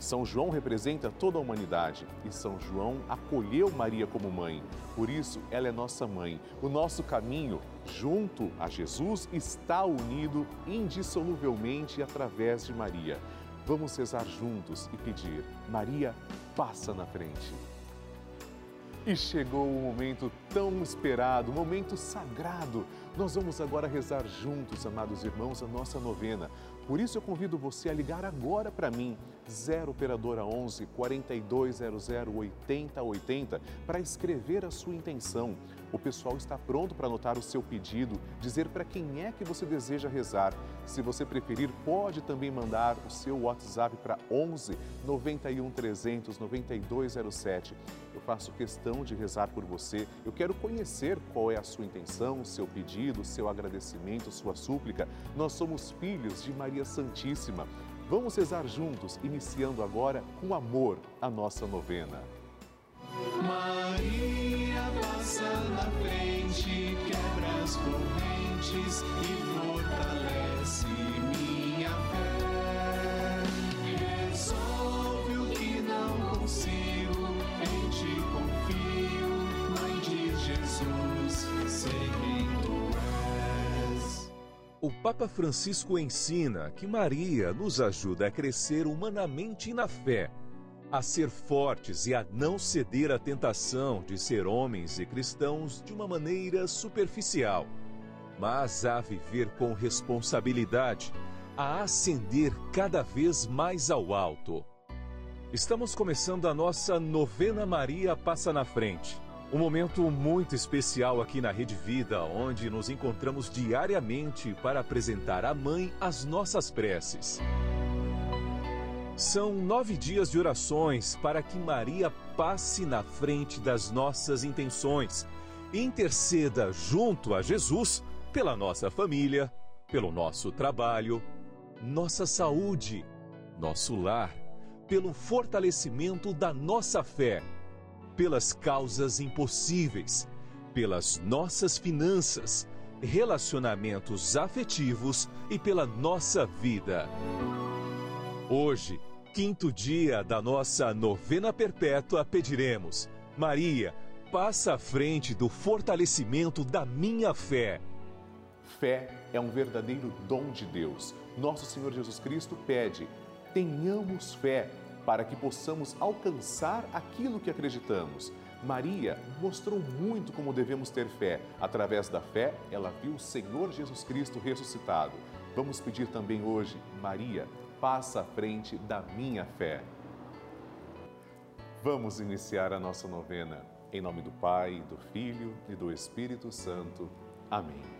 São João representa toda a humanidade e São João acolheu Maria como mãe. Por isso, ela é nossa mãe. O nosso caminho junto a Jesus está unido indissoluvelmente através de Maria. Vamos rezar juntos e pedir: Maria, passa na frente. E chegou o momento tão esperado, o momento sagrado. Nós vamos agora rezar juntos, amados irmãos, a nossa novena. Por isso eu convido você a ligar agora para mim, 0 operadora 11 4200 8080, para escrever a sua intenção. O pessoal está pronto para anotar o seu pedido, dizer para quem é que você deseja rezar. Se você preferir, pode também mandar o seu WhatsApp para 11 91 300 9207. Eu faço questão de rezar por você. Eu quero conhecer qual é a sua intenção, o seu pedido, o seu agradecimento, sua súplica. Nós somos filhos de Maria Santíssima. Vamos rezar juntos, iniciando agora com amor a nossa novena. Maria correntes e fortalece minha fé. Resolve o que não consigo, em ti confio, Mãe de Jesus, sei quem tu és. O Papa Francisco ensina que Maria nos ajuda a crescer humanamente na fé a ser fortes e a não ceder à tentação de ser homens e cristãos de uma maneira superficial, mas a viver com responsabilidade, a ascender cada vez mais ao alto. Estamos começando a nossa novena Maria Passa na Frente. Um momento muito especial aqui na Rede Vida, onde nos encontramos diariamente para apresentar à Mãe as nossas preces. São nove dias de orações para que Maria passe na frente das nossas intenções e interceda junto a Jesus pela nossa família, pelo nosso trabalho, nossa saúde, nosso lar, pelo fortalecimento da nossa fé, pelas causas impossíveis, pelas nossas finanças, relacionamentos afetivos e pela nossa vida. Hoje, quinto dia da nossa novena perpétua, pediremos: Maria, passa à frente do fortalecimento da minha fé. Fé é um verdadeiro dom de Deus. Nosso Senhor Jesus Cristo pede: tenhamos fé para que possamos alcançar aquilo que acreditamos. Maria mostrou muito como devemos ter fé. Através da fé, ela viu o Senhor Jesus Cristo ressuscitado. Vamos pedir também hoje, Maria, passa à frente da minha fé. Vamos iniciar a nossa novena. Em nome do Pai, do Filho e do Espírito Santo. Amém.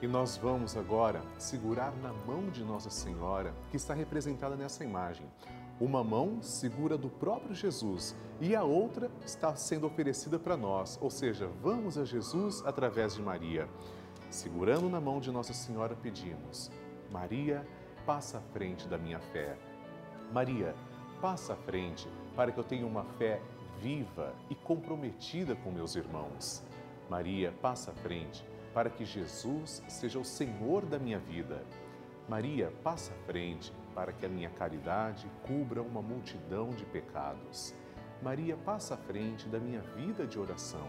E nós vamos agora segurar na mão de Nossa Senhora, que está representada nessa imagem. Uma mão segura do próprio Jesus e a outra está sendo oferecida para nós, ou seja, vamos a Jesus através de Maria. Segurando na mão de Nossa Senhora, pedimos Maria, passa à frente da minha fé. Maria, passa à frente para que eu tenha uma fé viva e comprometida com meus irmãos. Maria, passa à frente para que Jesus seja o Senhor da minha vida. Maria, passa à frente para que a minha caridade cubra uma multidão de pecados. Maria, passa à frente da minha vida de oração.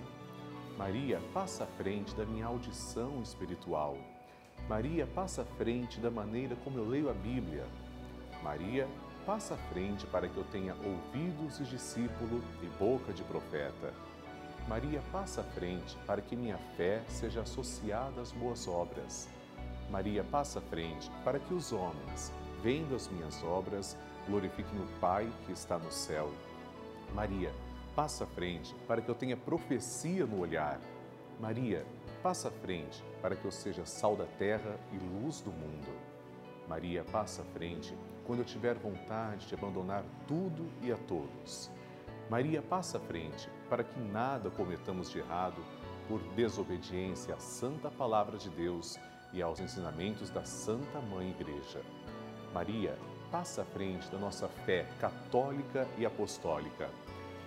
Maria, passa à frente da minha audição espiritual. Maria passa à frente da maneira como eu leio a Bíblia. Maria passa à frente para que eu tenha ouvidos de discípulo e boca de profeta. Maria, passa à frente para que minha fé seja associada às boas obras. Maria, passa à frente para que os homens, vendo as minhas obras, glorifiquem o Pai que está no céu. Maria, passa à frente para que eu tenha profecia no olhar. Maria, passa à frente para que eu seja sal da terra e luz do mundo. Maria, passa à frente quando eu tiver vontade de abandonar tudo e a todos. Maria, passa à frente para que nada cometamos de errado por desobediência à santa palavra de Deus e aos ensinamentos da Santa Mãe Igreja. Maria, passa à frente da nossa fé católica e apostólica.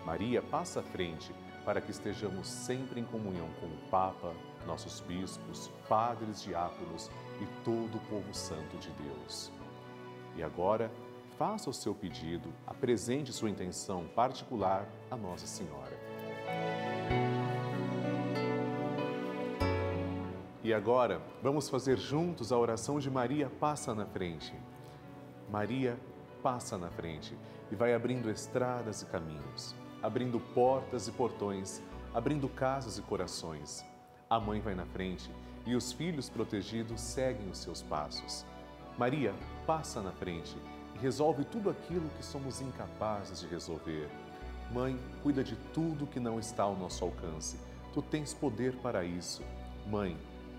Maria, passa à frente para que estejamos sempre em comunhão com o Papa, nossos bispos, padres, diáconos e todo o povo santo de Deus. E agora, faça o seu pedido, apresente sua intenção particular a Nossa Senhora. E agora, vamos fazer juntos a oração de Maria Passa na Frente. Maria passa na frente e vai abrindo estradas e caminhos, abrindo portas e portões, abrindo casas e corações. A mãe vai na frente e os filhos protegidos seguem os seus passos. Maria passa na frente e resolve tudo aquilo que somos incapazes de resolver. Mãe, cuida de tudo que não está ao nosso alcance. Tu tens poder para isso. Mãe,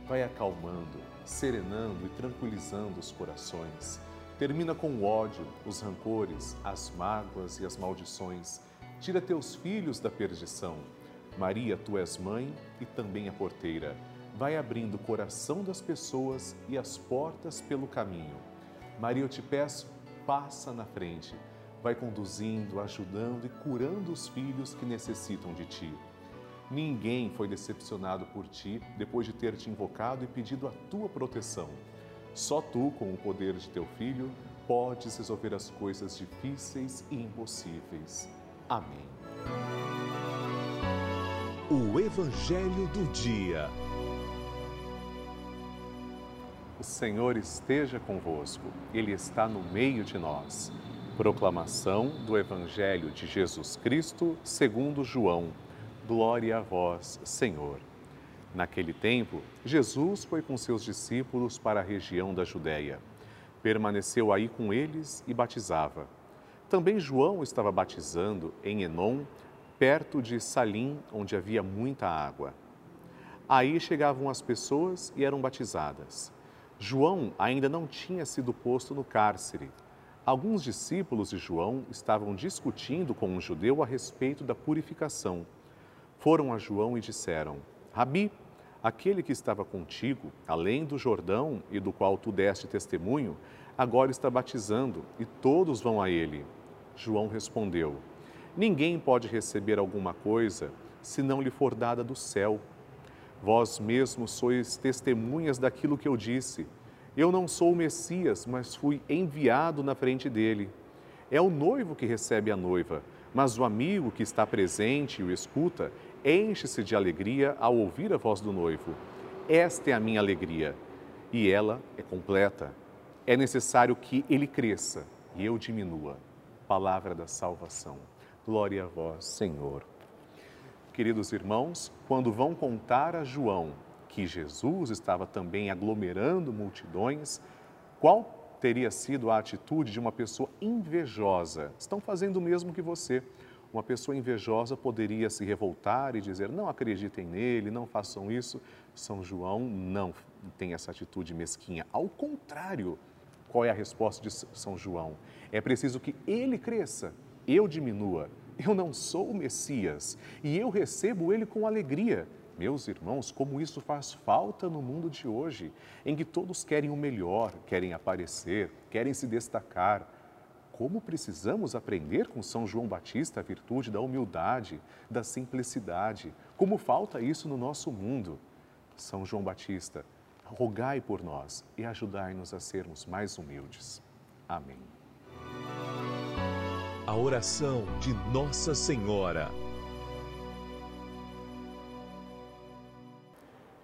vai acalmando, serenando e tranquilizando os corações. Termina com o ódio, os rancores, as mágoas e as maldições. Tira teus filhos da perdição. Maria, tu és mãe e também a porteira. Vai abrindo o coração das pessoas e as portas pelo caminho. Maria, eu te peço, passa na frente. Vai conduzindo, ajudando e curando os filhos que necessitam de ti. Ninguém foi decepcionado por ti depois de ter te invocado e pedido a tua proteção. Só tu, com o poder de teu filho, podes resolver as coisas difíceis e impossíveis. Amém. O Evangelho do Dia. O Senhor esteja convosco, Ele está no meio de nós. Proclamação do Evangelho de Jesus Cristo, segundo João. Glória a vós, Senhor. Naquele tempo, Jesus foi com seus discípulos para a região da Judéia. Permaneceu aí com eles e batizava. Também João estava batizando em Enom, perto de Salim, onde havia muita água. Aí chegavam as pessoas e eram batizadas. João ainda não tinha sido posto no cárcere. Alguns discípulos de João estavam discutindo com um judeu a respeito da purificação. Foram a João e disseram: Rabi, aquele que estava contigo, além do Jordão e do qual tu deste testemunho, agora está batizando e todos vão a ele. João respondeu: Ninguém pode receber alguma coisa se não lhe for dada do céu. Vós mesmos sois testemunhas daquilo que eu disse. Eu não sou o Messias, mas fui enviado na frente dele. É o noivo que recebe a noiva, mas o amigo que está presente e o escuta enche-se de alegria ao ouvir a voz do noivo. Esta é a minha alegria, e ela é completa. É necessário que ele cresça e eu diminua. Palavra da salvação. Glória a vós, Senhor. Queridos irmãos, quando vão contar a João que Jesus estava também aglomerando multidões, qual teria sido a atitude de uma pessoa invejosa? Estão fazendo o mesmo que você uma pessoa invejosa poderia se revoltar e dizer: não acreditem nele, não façam isso. São João não tem essa atitude mesquinha. Ao contrário, qual é a resposta de São João? É preciso que ele cresça, eu diminua. Eu não sou o Messias e eu recebo ele com alegria. Meus irmãos, como isso faz falta no mundo de hoje, em que todos querem o melhor, querem aparecer, querem se destacar como precisamos aprender com São João Batista a virtude da humildade, da simplicidade. Como falta isso no nosso mundo. São João Batista, rogai por nós e ajudai-nos a sermos mais humildes. Amém. A oração de Nossa Senhora.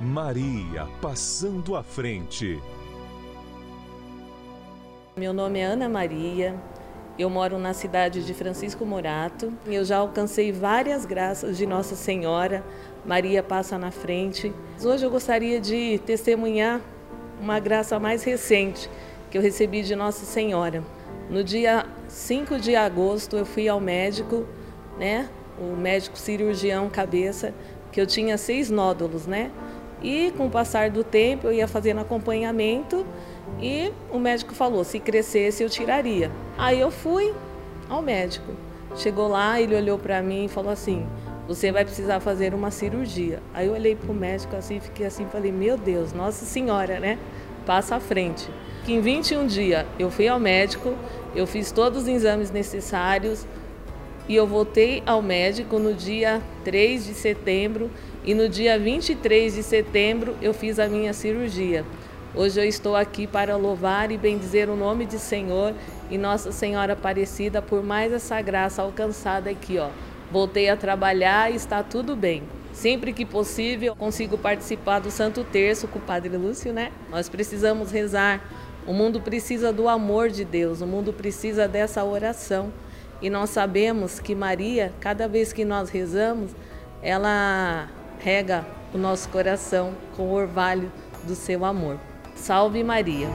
Maria passando à frente. Meu nome é Ana Maria, eu moro na cidade de Francisco Morato. Eu já alcancei várias graças de Nossa Senhora, Maria passa na frente. Hoje eu gostaria de testemunhar uma graça mais recente que eu recebi de Nossa Senhora. No dia 5 de agosto eu fui ao médico, né? O médico cirurgião cabeça, que eu tinha seis nódulos, né? E com o passar do tempo eu ia fazendo acompanhamento e o médico falou: se crescesse, eu tiraria. Aí eu fui ao médico. Chegou lá, ele olhou para mim e falou assim: você vai precisar fazer uma cirurgia. Aí eu olhei para o médico assim, fiquei assim, falei: meu Deus, Nossa Senhora, né? Passa à frente. Que em 21 dias eu fui ao médico, eu fiz todos os exames necessários e eu voltei ao médico no dia 3 de setembro e no dia 23 de setembro eu fiz a minha cirurgia. Hoje eu estou aqui para louvar e bendizer o nome de Senhor e Nossa Senhora Aparecida por mais essa graça alcançada aqui, ó. Voltei a trabalhar e está tudo bem. Sempre que possível, consigo participar do Santo Terço com o Padre Lúcio, né? Nós precisamos rezar. O mundo precisa do amor de Deus, o mundo precisa dessa oração. E nós sabemos que Maria, cada vez que nós rezamos, ela rega o nosso coração com o orvalho do seu amor. Salve Maria!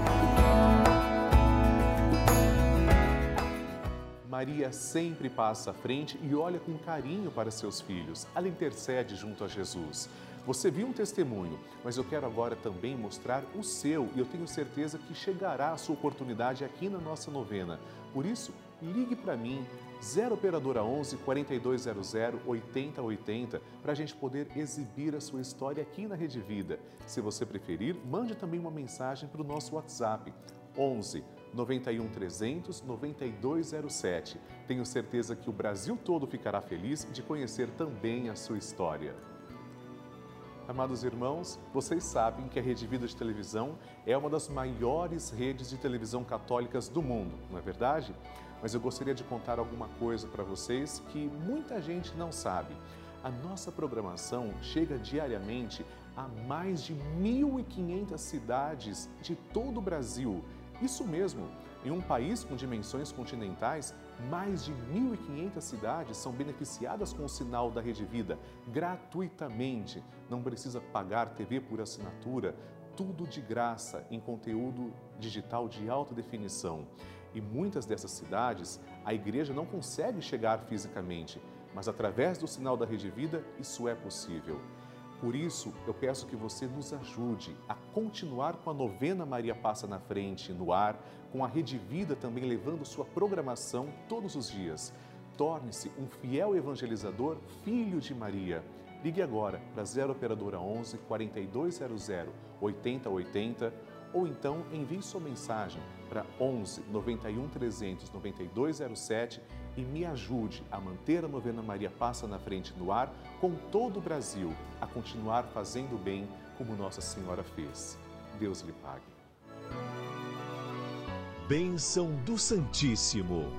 Maria sempre passa à frente e olha com carinho para seus filhos. Ela intercede junto a Jesus. Você viu um testemunho, mas eu quero agora também mostrar o seu e eu tenho certeza que chegará a sua oportunidade aqui na nossa novena. Por isso, ligue para mim, 0 Operadora 11 4200 8080, para a gente poder exibir a sua história aqui na Rede Vida. Se você preferir, mande também uma mensagem para o nosso WhatsApp, 11 91 300 9207. Tenho certeza que o Brasil todo ficará feliz de conhecer também a sua história. Amados irmãos, vocês sabem que a Rede Vida de Televisão é uma das maiores redes de televisão católicas do mundo, não é verdade? Mas eu gostaria de contar alguma coisa para vocês que muita gente não sabe. A nossa programação chega diariamente a mais de 1.500 cidades de todo o Brasil. Isso mesmo, em um país com dimensões continentais, mais de 1.500 cidades são beneficiadas com o sinal da Rede Vida gratuitamente. Não precisa pagar TV por assinatura, tudo de graça em conteúdo digital de alta definição. E muitas dessas cidades, a igreja não consegue chegar fisicamente, mas através do sinal da Rede Vida, isso é possível. Por isso, eu peço que você nos ajude a continuar com a novena Maria Passa na Frente no ar, com a Rede Vida também levando sua programação todos os dias. Torne-se um fiel evangelizador, filho de Maria. Ligue agora para 0 Operadora 11 4200 8080 ou então envie sua mensagem para 11 91 300 9207 e me ajude a manter a novena Maria Passa na Frente no ar com todo o Brasil, a continuar fazendo bem como Nossa Senhora fez. Deus lhe pague. Bênção do Santíssimo.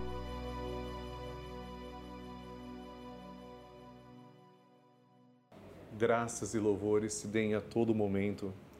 Graças e louvores se deem a todo momento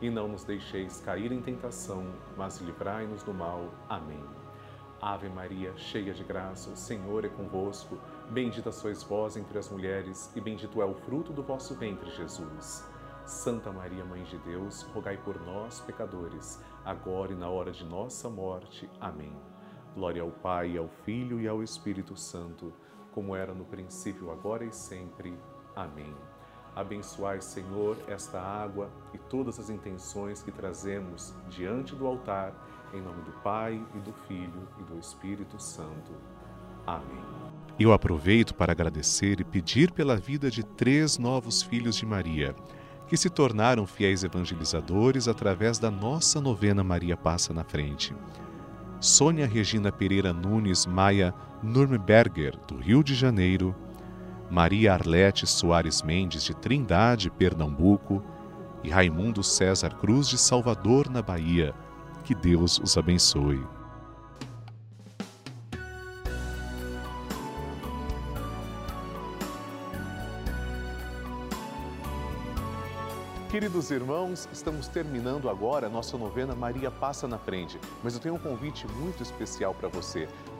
E não nos deixeis cair em tentação, mas livrai-nos do mal. Amém. Ave Maria, cheia de graça, o Senhor é convosco. Bendita sois vós entre as mulheres, e bendito é o fruto do vosso ventre, Jesus. Santa Maria, Mãe de Deus, rogai por nós, pecadores, agora e na hora de nossa morte. Amém. Glória ao Pai, ao Filho e ao Espírito Santo, como era no princípio, agora e sempre. Amém. Abençoai, Senhor, esta água e todas as intenções que trazemos diante do altar, em nome do Pai e do Filho e do Espírito Santo. Amém. Eu aproveito para agradecer e pedir pela vida de três novos filhos de Maria, que se tornaram fiéis evangelizadores através da nossa novena Maria Passa na Frente. Sônia Regina Pereira Nunes Maia Nürnberger, do Rio de Janeiro, Maria Arlete Soares Mendes, de Trindade, Pernambuco, e Raimundo César Cruz, de Salvador, na Bahia. Que Deus os abençoe. Queridos irmãos, estamos terminando agora a nossa novena Maria Passa na Frente, mas eu tenho um convite muito especial para você.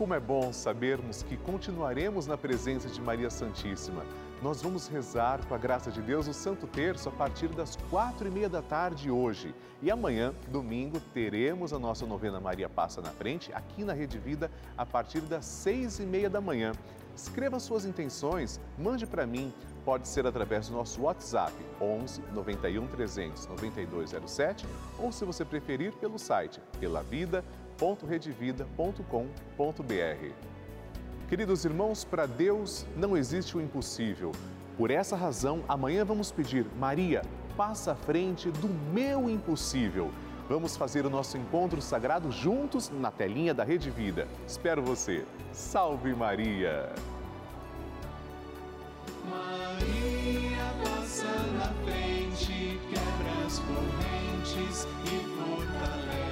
Como é bom sabermos que continuaremos na presença de Maria Santíssima. Nós vamos rezar com a graça de Deus o Santo Terço a partir das quatro e meia da tarde hoje. E amanhã, domingo, teremos a nossa novena Maria Passa na Frente aqui na Rede Vida a partir das seis e meia da manhã. Escreva suas intenções, mande para mim. Pode ser através do nosso WhatsApp 11 91 300 9207 ou, se você preferir, pelo site pelavida.redevida.com.br. Queridos irmãos, para Deus não existe o impossível. Por essa razão, amanhã vamos pedir, Maria, passa à frente do meu impossível. Vamos fazer o nosso encontro sagrado juntos na telinha da Rede Vida. Espero você. Salve Maria! Maria passa na frente, quebra as correntes e fortalece.